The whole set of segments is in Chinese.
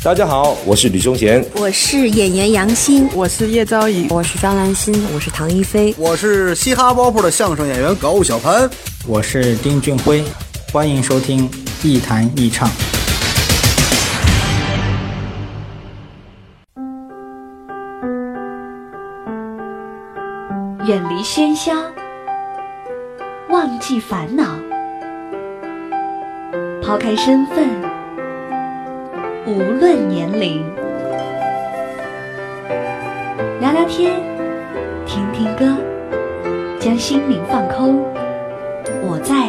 大家好，我是吕忠贤，我是演员杨欣，我是叶昭仪，我是张兰心，我是唐一菲，我是嘻哈包袱的相声演员高小盘，我是丁俊晖，欢迎收听一谈一唱。远离喧嚣，忘记烦恼，抛开身份，无论年龄，聊聊天，听听歌，将心灵放空。我在，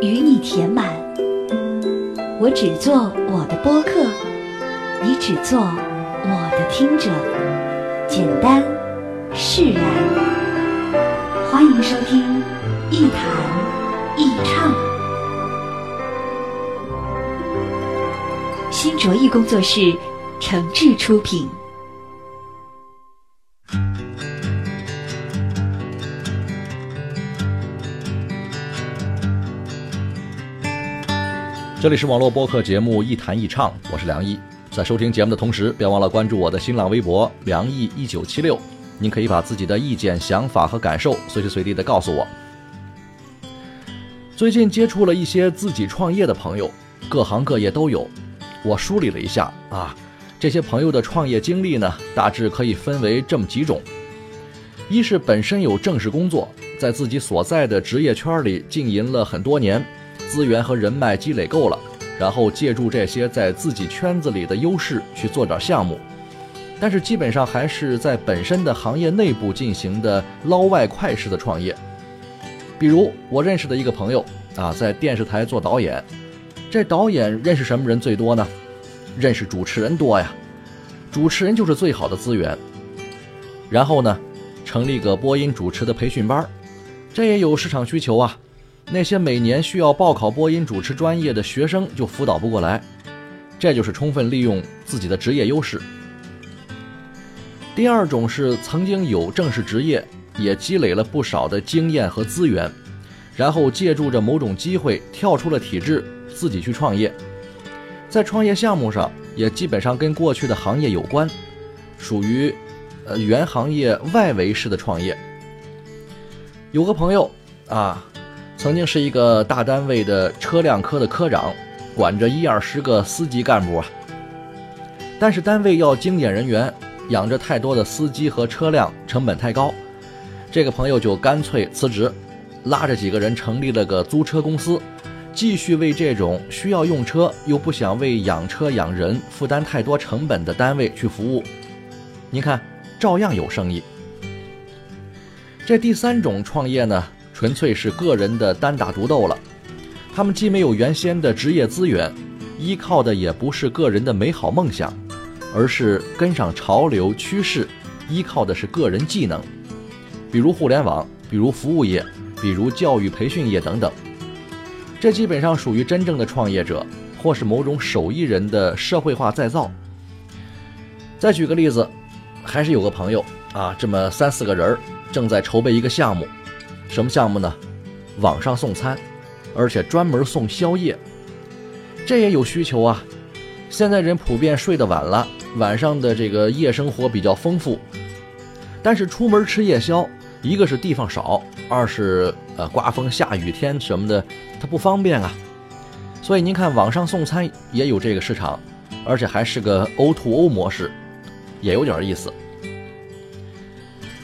与你填满。我只做我的播客，你只做我的听者。简单，释然。欢迎收听《一谈一唱》，新卓艺工作室诚挚出品。这里是网络播客节目《一谈一唱》，我是梁毅。在收听节目的同时，别忘了关注我的新浪微博“梁毅一九七六”。您可以把自己的意见、想法和感受随时随地的告诉我。最近接触了一些自己创业的朋友，各行各业都有。我梳理了一下啊，这些朋友的创业经历呢，大致可以分为这么几种：一是本身有正式工作，在自己所在的职业圈里经营了很多年，资源和人脉积累够了，然后借助这些在自己圈子里的优势去做点项目。但是基本上还是在本身的行业内部进行的捞外快式的创业。比如我认识的一个朋友啊，在电视台做导演，这导演认识什么人最多呢？认识主持人多呀，主持人就是最好的资源。然后呢，成立个播音主持的培训班，这也有市场需求啊。那些每年需要报考播音主持专业的学生就辅导不过来，这就是充分利用自己的职业优势。第二种是曾经有正式职业，也积累了不少的经验和资源，然后借助着某种机会跳出了体制，自己去创业，在创业项目上也基本上跟过去的行业有关，属于呃原行业外围式的创业。有个朋友啊，曾经是一个大单位的车辆科的科长，管着一二十个司机干部啊，但是单位要精简人员。养着太多的司机和车辆，成本太高，这个朋友就干脆辞职，拉着几个人成立了个租车公司，继续为这种需要用车又不想为养车养人负担太多成本的单位去服务。您看，照样有生意。这第三种创业呢，纯粹是个人的单打独斗了。他们既没有原先的职业资源，依靠的也不是个人的美好梦想。而是跟上潮流趋势，依靠的是个人技能，比如互联网，比如服务业，比如教育培训业等等。这基本上属于真正的创业者，或是某种手艺人的社会化再造。再举个例子，还是有个朋友啊，这么三四个人正在筹备一个项目，什么项目呢？网上送餐，而且专门送宵夜，这也有需求啊。现在人普遍睡得晚了。晚上的这个夜生活比较丰富，但是出门吃夜宵，一个是地方少，二是呃刮风下雨天什么的，它不方便啊。所以您看网上送餐也有这个市场，而且还是个 O to O 模式，也有点意思。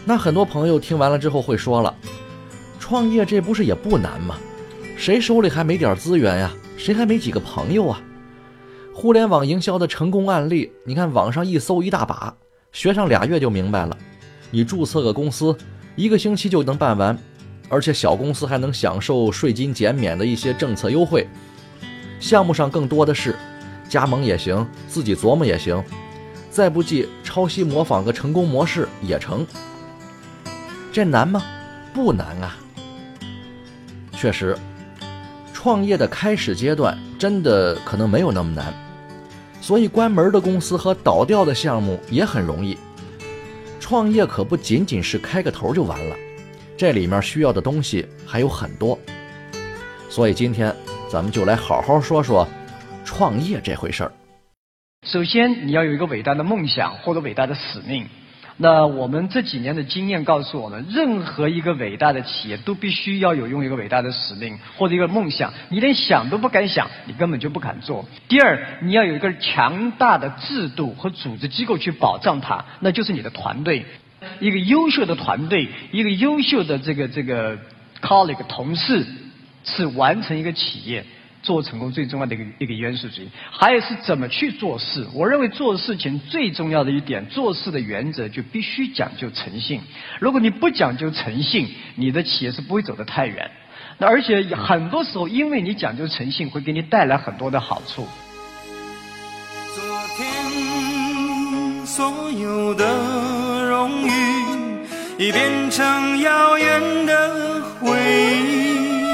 那很多朋友听完了之后会说了，创业这不是也不难吗？谁手里还没点资源呀？谁还没几个朋友啊？互联网营销的成功案例，你看网上一搜一大把，学上俩月就明白了。你注册个公司，一个星期就能办完，而且小公司还能享受税金减免的一些政策优惠。项目上更多的是，加盟也行，自己琢磨也行，再不济抄袭模仿个成功模式也成。这难吗？不难啊。确实，创业的开始阶段真的可能没有那么难。所以，关门的公司和倒掉的项目也很容易。创业可不仅仅是开个头就完了，这里面需要的东西还有很多。所以今天咱们就来好好说说创业这回事儿。首先，你要有一个伟大的梦想或者伟大的使命。那我们这几年的经验告诉我们，任何一个伟大的企业都必须要有用一个伟大的使命或者一个梦想。你连想都不敢想，你根本就不敢做。第二，你要有一个强大的制度和组织机构去保障它，那就是你的团队。一个优秀的团队，一个优秀的这个这个 colleague 同事，是完成一个企业。做成功最重要的一个一个元素之一，还有是怎么去做事。我认为做事情最重要的一点，做事的原则就必须讲究诚信。如果你不讲究诚信，你的企业是不会走得太远。那而且很多时候，因为你讲究诚信，会给你带来很多的好处。昨天所有的荣誉，已变成遥远的回忆。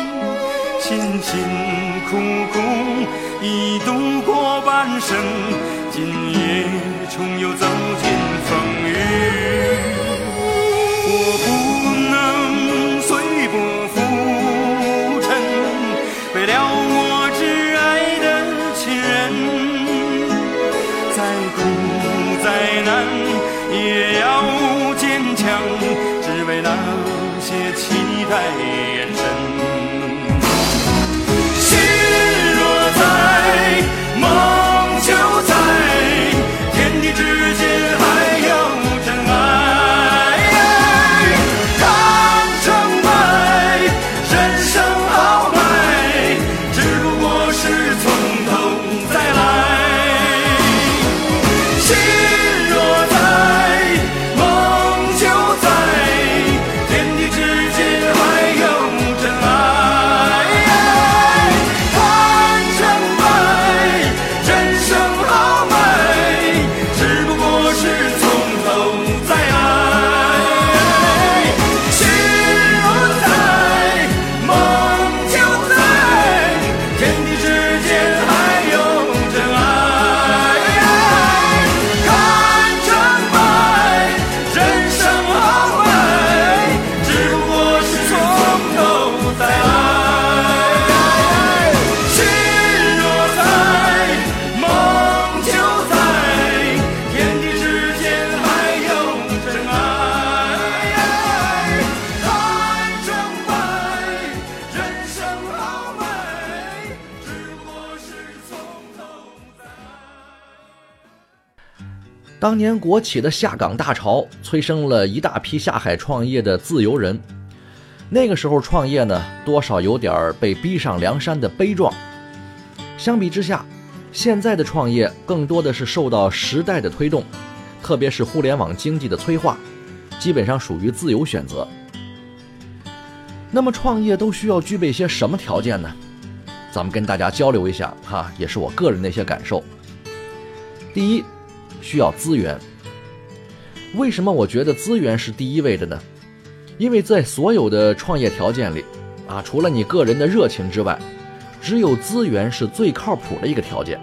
辛辛。苦苦已度过半生，期当年国企的下岗大潮，催生了一大批下海创业的自由人。那个时候创业呢，多少有点被逼上梁山的悲壮。相比之下，现在的创业更多的是受到时代的推动，特别是互联网经济的催化，基本上属于自由选择。那么创业都需要具备些什么条件呢？咱们跟大家交流一下哈，也是我个人的一些感受。第一。需要资源。为什么我觉得资源是第一位的呢？因为在所有的创业条件里，啊，除了你个人的热情之外，只有资源是最靠谱的一个条件。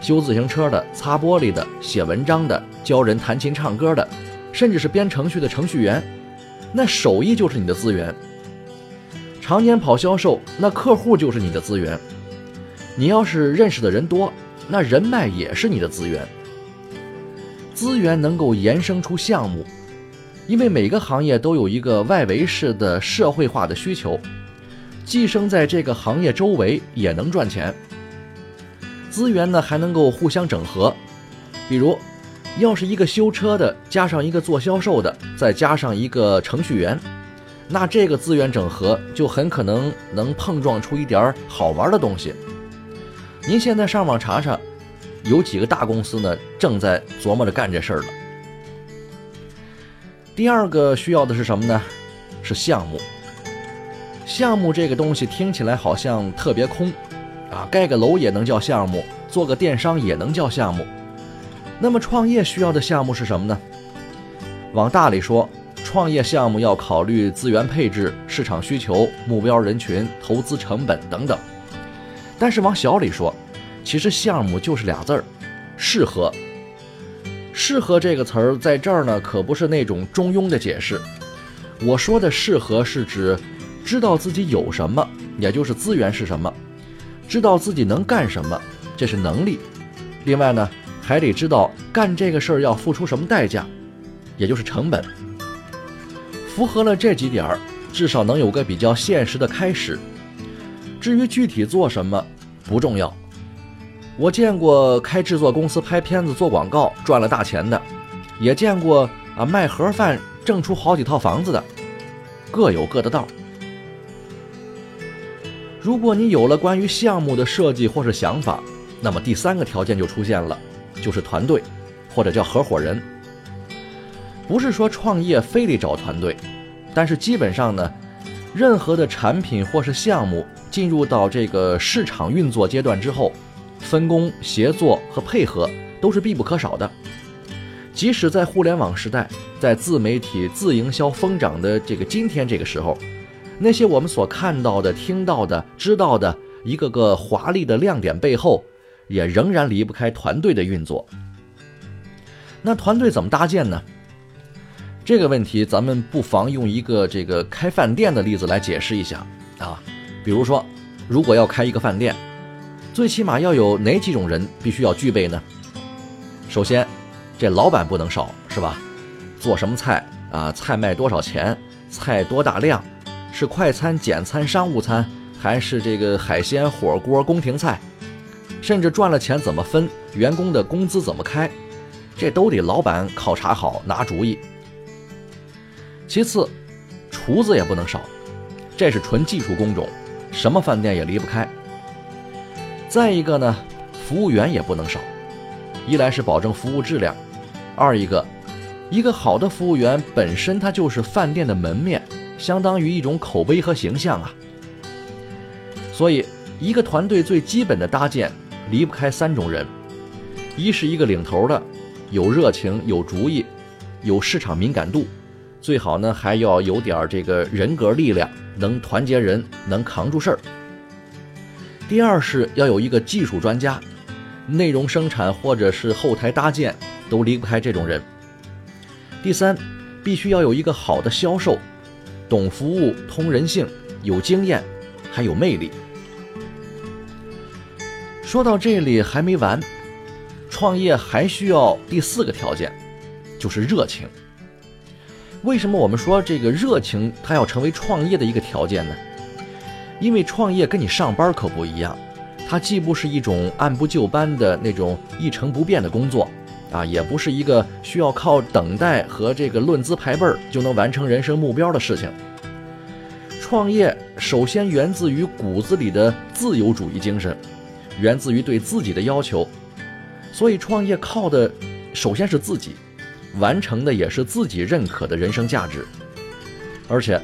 修自行车的、擦玻璃的、写文章的、教人弹琴唱歌的，甚至是编程序的程序员，那手艺就是你的资源。常年跑销售，那客户就是你的资源。你要是认识的人多，那人脉也是你的资源。资源能够延伸出项目，因为每个行业都有一个外围式的社会化的需求，寄生在这个行业周围也能赚钱。资源呢还能够互相整合，比如，要是一个修车的加上一个做销售的，再加上一个程序员，那这个资源整合就很可能能碰撞出一点好玩的东西。您现在上网查查。有几个大公司呢，正在琢磨着干这事儿了。第二个需要的是什么呢？是项目。项目这个东西听起来好像特别空，啊，盖个楼也能叫项目，做个电商也能叫项目。那么创业需要的项目是什么呢？往大里说，创业项目要考虑资源配置、市场需求、目标人群、投资成本等等。但是往小里说，其实项目就是俩字儿，适合。适合这个词儿在这儿呢，可不是那种中庸的解释。我说的适合是指知道自己有什么，也就是资源是什么，知道自己能干什么，这是能力。另外呢，还得知道干这个事儿要付出什么代价，也就是成本。符合了这几点儿，至少能有个比较现实的开始。至于具体做什么，不重要。我见过开制作公司拍片子做广告赚了大钱的，也见过啊卖盒饭挣出好几套房子的，各有各的道。如果你有了关于项目的设计或是想法，那么第三个条件就出现了，就是团队，或者叫合伙人。不是说创业非得找团队，但是基本上呢，任何的产品或是项目进入到这个市场运作阶段之后。分工、协作和配合都是必不可少的。即使在互联网时代，在自媒体、自营销疯涨的这个今天这个时候，那些我们所看到的、听到的、知道的一个个华丽的亮点背后，也仍然离不开团队的运作。那团队怎么搭建呢？这个问题，咱们不妨用一个这个开饭店的例子来解释一下啊。比如说，如果要开一个饭店。最起码要有哪几种人必须要具备呢？首先，这老板不能少，是吧？做什么菜啊？菜卖多少钱？菜多大量？是快餐、简餐、商务餐，还是这个海鲜火锅、宫廷菜？甚至赚了钱怎么分？员工的工资怎么开？这都得老板考察好，拿主意。其次，厨子也不能少，这是纯技术工种，什么饭店也离不开。再一个呢，服务员也不能少，一来是保证服务质量，二一个，一个好的服务员本身他就是饭店的门面，相当于一种口碑和形象啊。所以，一个团队最基本的搭建离不开三种人：一是一个领头的，有热情、有主意、有市场敏感度，最好呢还要有点这个人格力量，能团结人，能扛住事儿。第二是要有一个技术专家，内容生产或者是后台搭建都离不开这种人。第三，必须要有一个好的销售，懂服务、通人性、有经验，还有魅力。说到这里还没完，创业还需要第四个条件，就是热情。为什么我们说这个热情它要成为创业的一个条件呢？因为创业跟你上班可不一样，它既不是一种按部就班的那种一成不变的工作，啊，也不是一个需要靠等待和这个论资排辈儿就能完成人生目标的事情。创业首先源自于骨子里的自由主义精神，源自于对自己的要求，所以创业靠的首先是自己，完成的也是自己认可的人生价值，而且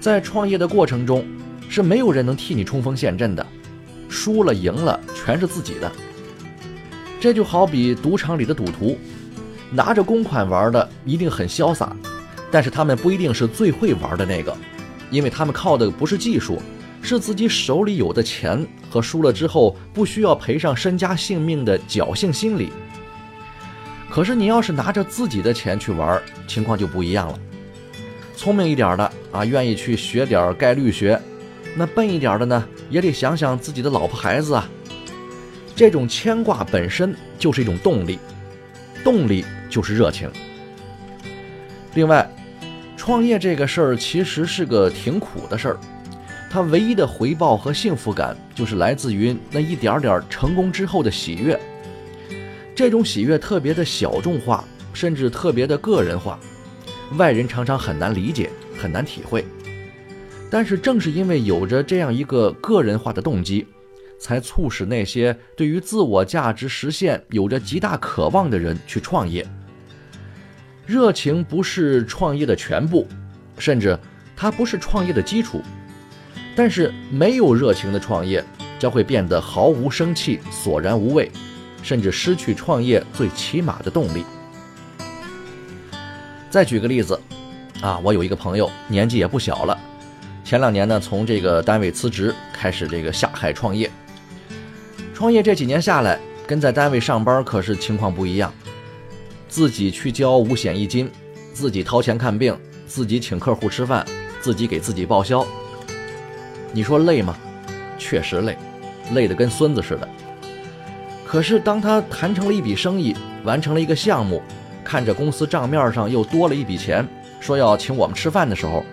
在创业的过程中。是没有人能替你冲锋陷阵的，输了赢了全是自己的。这就好比赌场里的赌徒，拿着公款玩的一定很潇洒，但是他们不一定是最会玩的那个，因为他们靠的不是技术，是自己手里有的钱和输了之后不需要赔上身家性命的侥幸心理。可是你要是拿着自己的钱去玩，情况就不一样了。聪明一点的啊，愿意去学点概率学。那笨一点的呢，也得想想自己的老婆孩子啊。这种牵挂本身就是一种动力，动力就是热情。另外，创业这个事儿其实是个挺苦的事儿，它唯一的回报和幸福感就是来自于那一点点成功之后的喜悦。这种喜悦特别的小众化，甚至特别的个人化，外人常常很难理解，很难体会。但是正是因为有着这样一个个人化的动机，才促使那些对于自我价值实现有着极大渴望的人去创业。热情不是创业的全部，甚至它不是创业的基础。但是没有热情的创业将会变得毫无生气、索然无味，甚至失去创业最起码的动力。再举个例子，啊，我有一个朋友，年纪也不小了。前两年呢，从这个单位辞职，开始这个下海创业。创业这几年下来，跟在单位上班可是情况不一样。自己去交五险一金，自己掏钱看病，自己请客户吃饭，自己给自己报销。你说累吗？确实累，累得跟孙子似的。可是当他谈成了一笔生意，完成了一个项目，看着公司账面上又多了一笔钱，说要请我们吃饭的时候，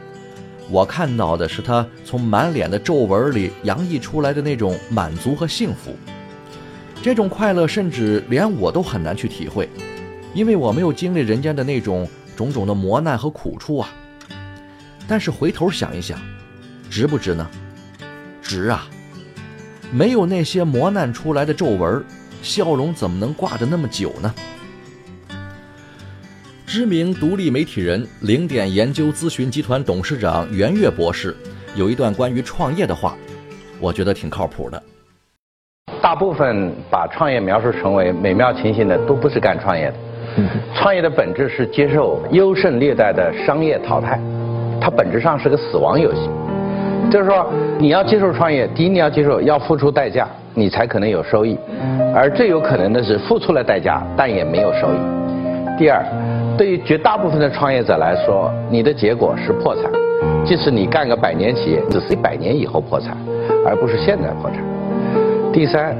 我看到的是他从满脸的皱纹里洋溢出来的那种满足和幸福。这种快乐，甚至连我都很难去体会，因为我没有经历人家的那种种种的磨难和苦处啊。但是回头想一想，值不值呢？值啊！没有那些磨难出来的皱纹，笑容怎么能挂得那么久呢？知名独立媒体人、零点研究咨询集团董事长袁岳博士有一段关于创业的话，我觉得挺靠谱的。大部分把创业描述成为美妙情形的，都不是干创业的。创业的本质是接受优胜劣汰的商业淘汰，它本质上是个死亡游戏。就是说，你要接受创业，第一你要接受要付出代价，你才可能有收益。而最有可能的是付出了代价，但也没有收益。第二，对于绝大部分的创业者来说，你的结果是破产。即使你干个百年企业，只是一百年以后破产，而不是现在破产。第三，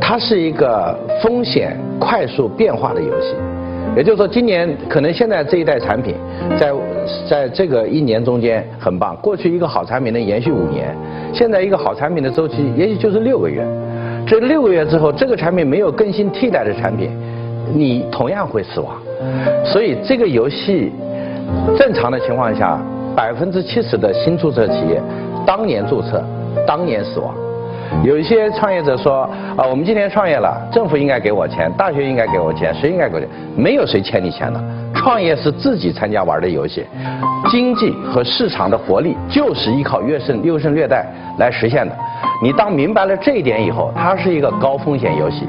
它是一个风险快速变化的游戏。也就是说，今年可能现在这一代产品，在在这个一年中间很棒。过去一个好产品能延续五年，现在一个好产品的周期也许就是六个月。这六个月之后，这个产品没有更新替代的产品，你同样会死亡。所以这个游戏正常的情况下，百分之七十的新注册企业当年注册，当年死亡。有一些创业者说啊，我们今天创业了，政府应该给我钱，大学应该给我钱，谁应该给我钱？没有谁欠你钱的。创业是自己参加玩的游戏，经济和市场的活力就是依靠优胜优胜劣汰来实现的。你当明白了这一点以后，它是一个高风险游戏。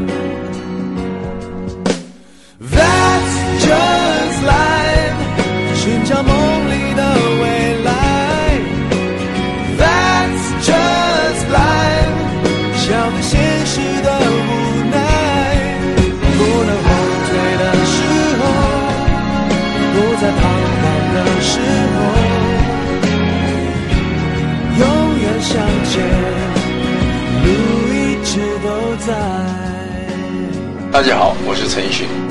寻找梦里的未来。That's just life，笑对现实的无奈。不能后退的时候，不再彷徨的时候，永远向前，路一直都在。大家好，我是陈奕迅。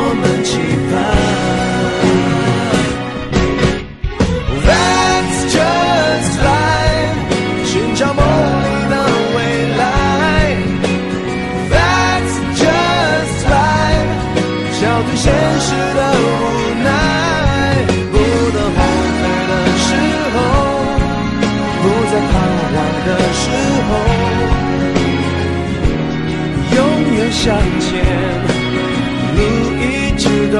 向前，路一直都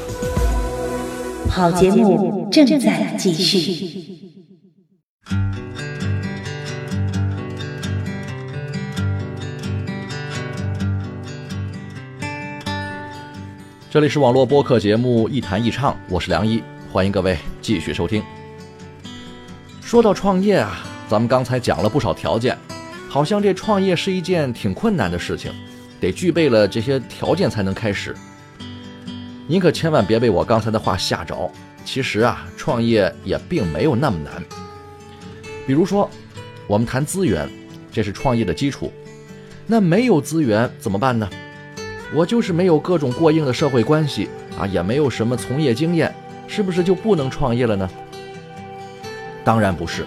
好节目正在继续。这里是网络播客节目《一谈一唱》，我是梁一，欢迎各位继续收听。说到创业啊，咱们刚才讲了不少条件，好像这创业是一件挺困难的事情，得具备了这些条件才能开始。您可千万别被我刚才的话吓着，其实啊，创业也并没有那么难。比如说，我们谈资源，这是创业的基础，那没有资源怎么办呢？我就是没有各种过硬的社会关系啊，也没有什么从业经验，是不是就不能创业了呢？当然不是，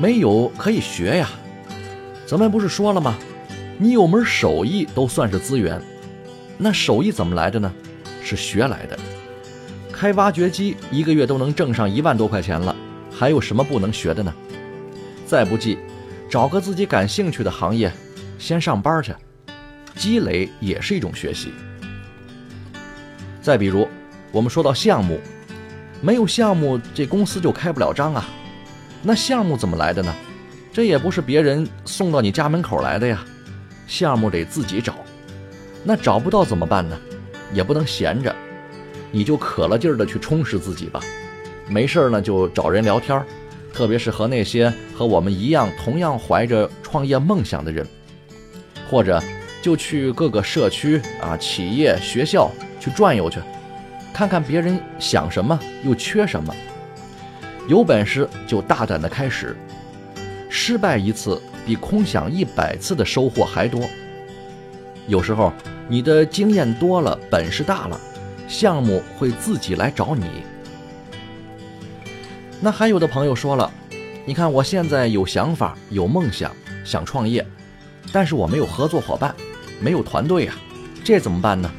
没有可以学呀。咱们不是说了吗？你有门手艺都算是资源。那手艺怎么来的呢？是学来的。开挖掘机一个月都能挣上一万多块钱了，还有什么不能学的呢？再不济，找个自己感兴趣的行业，先上班去。积累也是一种学习。再比如，我们说到项目，没有项目，这公司就开不了张啊。那项目怎么来的呢？这也不是别人送到你家门口来的呀，项目得自己找。那找不到怎么办呢？也不能闲着，你就可了劲儿的去充实自己吧。没事儿呢，就找人聊天儿，特别是和那些和我们一样同样怀着创业梦想的人，或者。就去各个社区啊、企业、学校去转悠去，看看别人想什么，又缺什么。有本事就大胆的开始，失败一次比空想一百次的收获还多。有时候你的经验多了，本事大了，项目会自己来找你。那还有的朋友说了，你看我现在有想法、有梦想，想创业，但是我没有合作伙伴。没有团队呀，这怎么办呢？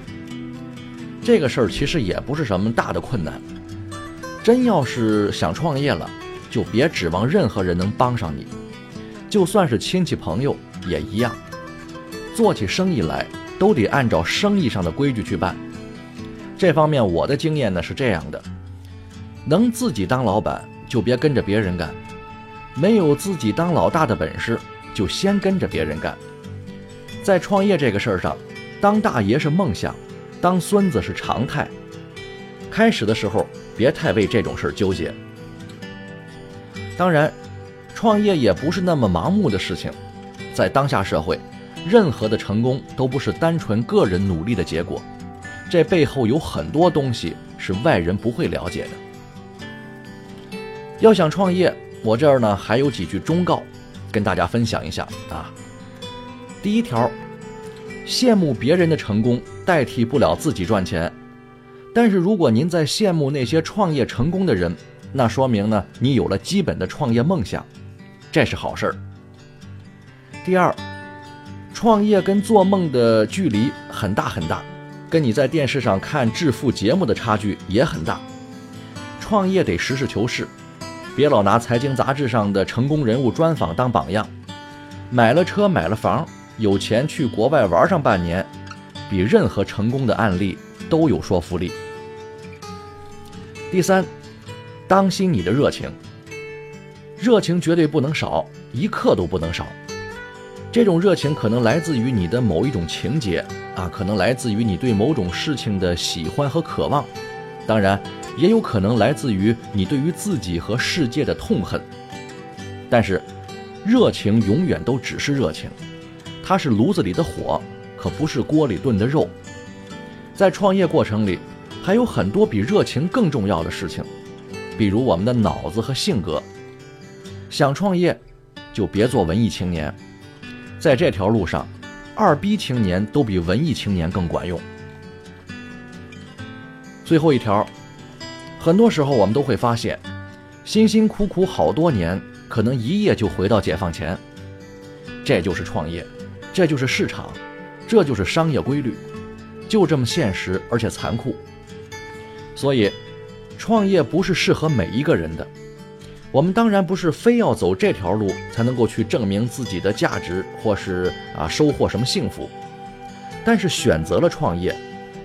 这个事儿其实也不是什么大的困难。真要是想创业了，就别指望任何人能帮上你，就算是亲戚朋友也一样。做起生意来都得按照生意上的规矩去办。这方面我的经验呢是这样的：能自己当老板就别跟着别人干，没有自己当老大的本事就先跟着别人干。在创业这个事儿上，当大爷是梦想，当孙子是常态。开始的时候别太为这种事儿纠结。当然，创业也不是那么盲目的事情。在当下社会，任何的成功都不是单纯个人努力的结果，这背后有很多东西是外人不会了解的。要想创业，我这儿呢还有几句忠告，跟大家分享一下啊。第一条，羡慕别人的成功代替不了自己赚钱，但是如果您在羡慕那些创业成功的人，那说明呢你有了基本的创业梦想，这是好事儿。第二，创业跟做梦的距离很大很大，跟你在电视上看致富节目的差距也很大。创业得实事求是，别老拿财经杂志上的成功人物专访当榜样。买了车买了房，有钱去国外玩上半年，比任何成功的案例都有说服力。第三，当心你的热情。热情绝对不能少，一刻都不能少。这种热情可能来自于你的某一种情节啊，可能来自于你对某种事情的喜欢和渴望，当然也有可能来自于你对于自己和世界的痛恨。但是，热情永远都只是热情，它是炉子里的火，可不是锅里炖的肉。在创业过程里，还有很多比热情更重要的事情，比如我们的脑子和性格。想创业，就别做文艺青年。在这条路上，二逼青年都比文艺青年更管用。最后一条，很多时候我们都会发现，辛辛苦苦好多年，可能一夜就回到解放前。这就是创业，这就是市场，这就是商业规律，就这么现实而且残酷。所以，创业不是适合每一个人的。我们当然不是非要走这条路才能够去证明自己的价值，或是啊收获什么幸福。但是选择了创业，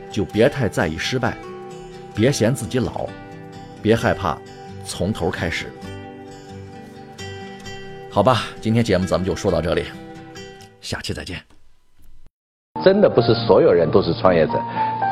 就别太在意失败，别嫌自己老，别害怕从头开始。好吧，今天节目咱们就说到这里，下期再见。真的不是所有人都是创业者。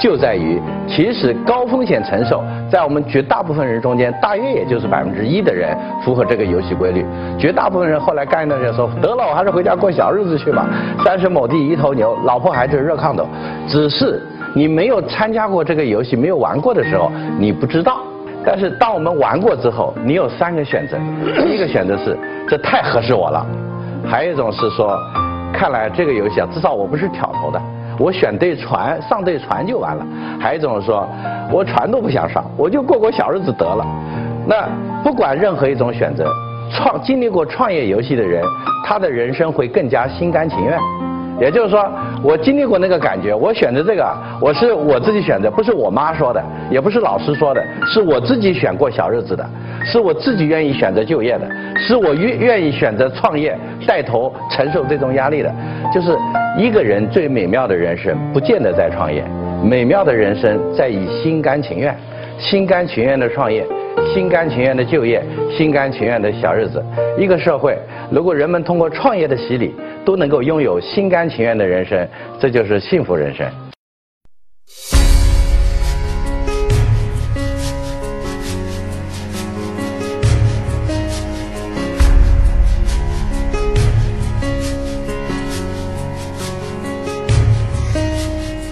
就在于，其实高风险承受，在我们绝大部分人中间，大约也就是百分之一的人符合这个游戏规律。绝大部分人后来干一段时间说，得了，我还是回家过小日子去吧。三十亩地一头牛，老婆孩子热炕头。只是你没有参加过这个游戏，没有玩过的时候，你不知道。但是当我们玩过之后，你有三个选择：第一个选择是这太合适我了；还有一种是说，看来这个游戏啊，至少我不是挑头的。我选对船，上对船就完了。还有一种说，我船都不想上，我就过过小日子得了。那不管任何一种选择，创经历过创业游戏的人，他的人生会更加心甘情愿。也就是说，我经历过那个感觉，我选择这个，我是我自己选择，不是我妈说的，也不是老师说的，是我自己选过小日子的，是我自己愿意选择就业的，是我愿愿意选择创业带头承受这种压力的。就是一个人最美妙的人生，不见得在创业，美妙的人生在于心甘情愿，心甘情愿的创业，心甘情愿的就业，心甘情愿的小日子。一个社会，如果人们通过创业的洗礼，都能够拥有心甘情愿的人生，这就是幸福人生。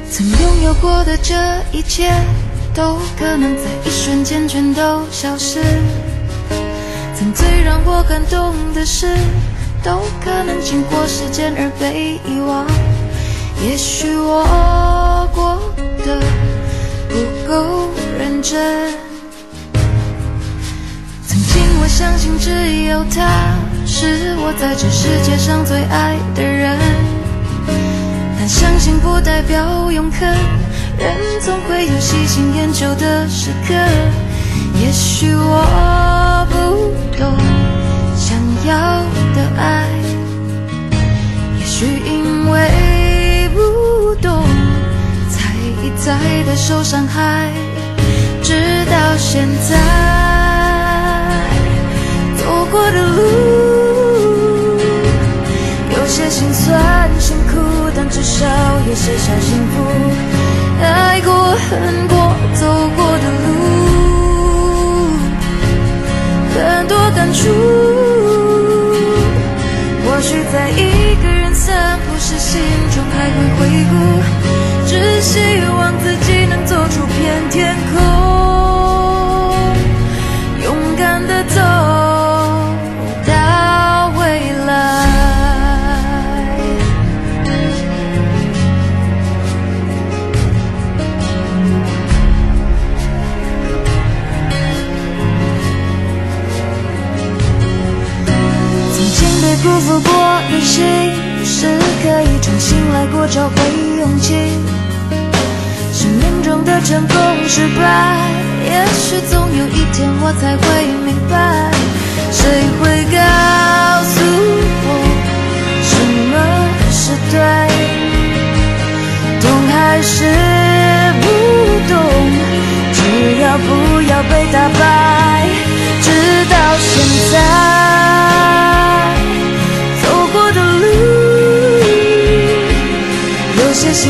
曾拥有过的这一切，都可能在一瞬间全都消失。曾最让我感动的事。都可能经过时间而被遗忘。也许我过得不够认真。曾经我相信只有他是我在这世界上最爱的人，但相信不代表永恒。人总会有喜新厌旧的时刻。也许我不懂想要。的爱，也许因为不懂，才一再的受伤害，直到现在，走过的路有些心酸辛苦，但至少有些小幸福。爱过恨过走过的路，很多感触。或许在一个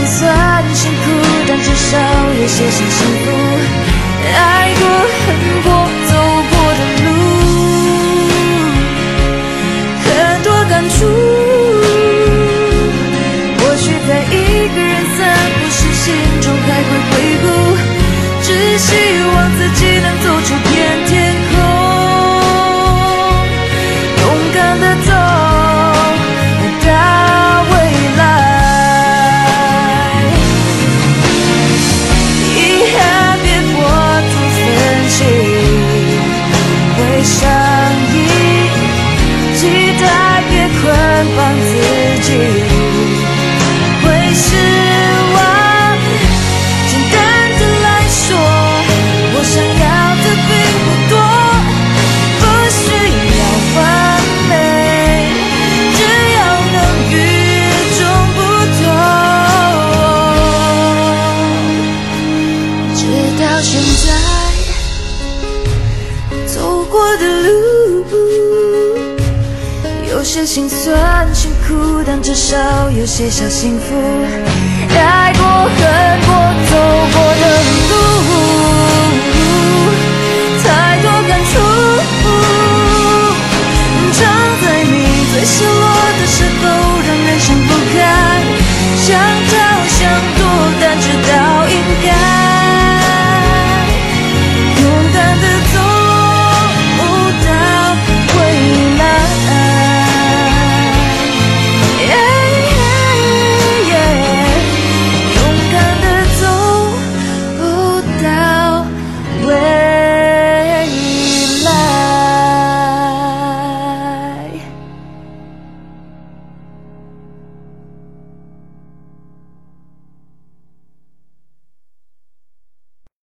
算辛苦，但至少有些些幸福。爱过恨过走过的路，很多感触。或许在一个人散步时，心中还会回顾。只希望自己能走出到现在走过的路，有些心酸，辛苦，但至少有些小幸福。爱过、恨过、走过的路，太多感触，藏在你最深。